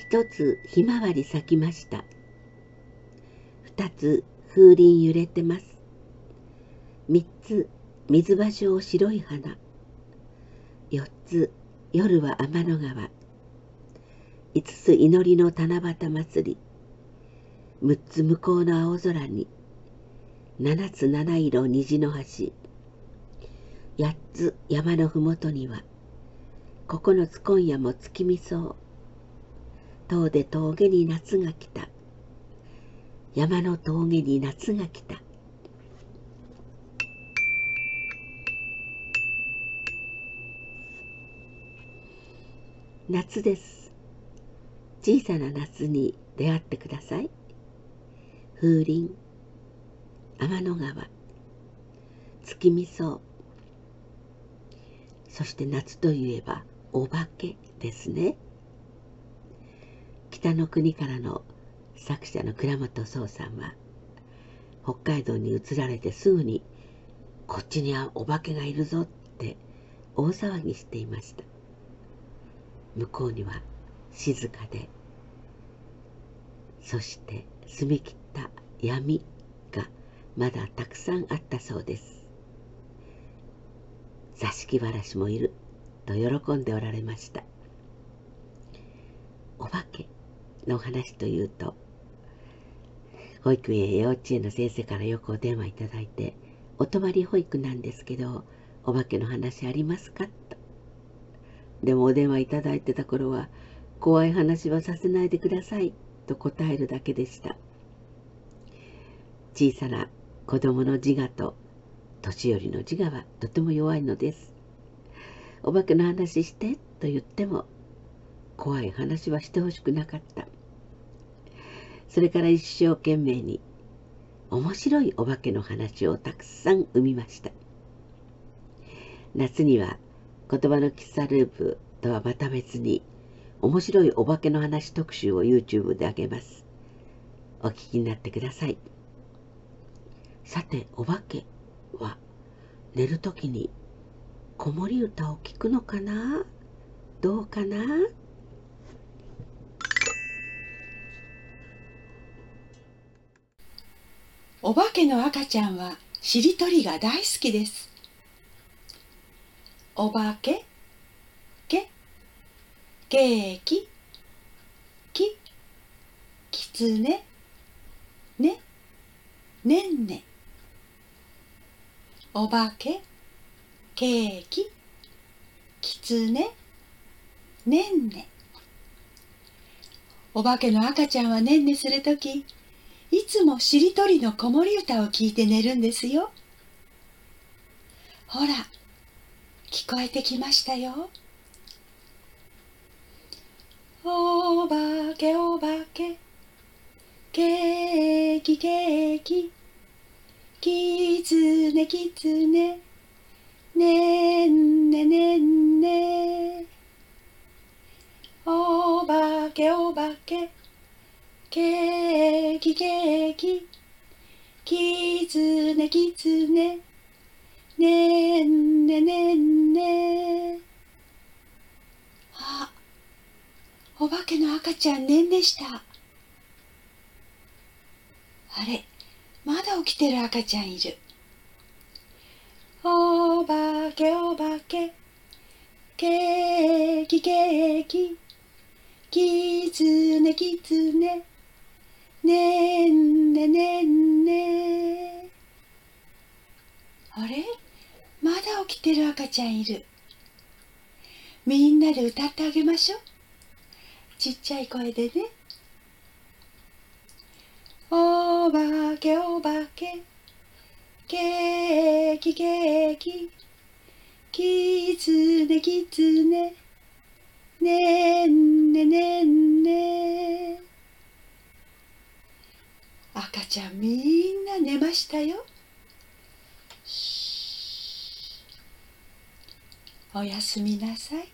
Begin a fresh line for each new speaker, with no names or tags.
一つひまわり咲きました。二つ風鈴揺れてます。三つ水場所白い花。四つ夜は天の川。五つ祈りの七夕祭り。六つ向こうの青空に。七つ七色虹の橋。八つ山のふもとには。九つ今夜も月見そう。遠で峠に夏が来た。山の峠に夏が来た。夏です。小さな夏に出会ってください。風鈴天の川月見草そして夏といえばお化けですね。北の国からの作者の倉本壮さんは北海道に移られてすぐにこっちにはお化けがいるぞって大騒ぎしていました。向こうには静かでそして澄み切った闇がまだたくさんあったそうです。座敷わらしもいると喜んでおられました。お化けの話というと保育園や幼稚園の先生からよくお電話いただいてお泊まり保育なんですけどお化けの話ありますか？と。でもお電話いただいてた頃は怖い話はさせないでくださいと答えるだけでした。小さな子供の自我と年寄りの自我はとても弱いのです。お化けの話してと言っても怖い話はしてほしくなかった。それから一生懸命に面白いお化けの話をたくさん生みました。夏には言葉の喫茶ループとはまた別に面白いお化けの話特集を YouTube であげます。お聞きになってください。さてお化けは寝る時に子守歌を聞くのかな？どうかな？
お化けの赤ちゃんはしりとりが大好きです。お化け、け、ケーキ、き、きつね、ね、ねんね。お化け？ケーキ？きつねねんね。お化けの赤ちゃんはねんねするときいつもしりとりの子守歌を聞いて寝るんですよ。ほら聞こえてきましたよ。お化けお化けケーキケーキきつねきつねねんねねんね。おばけおばけけーきけーききつねきつねねんねねん。ねあお化けの赤ちゃんねんでした。あれまだ起きてる赤ちゃんいる。お化けお化け、ケーキケーキ、キツネキツネ、ねんねねんね。あれ？まだ起きてる赤ちゃんいる。みんなで歌ってあげましょう。ちっちゃい声でね。お化けお化けケーキケーキキツネキツネねんねねんね赤ちゃんみんな寝ましたよ。おやすみなさい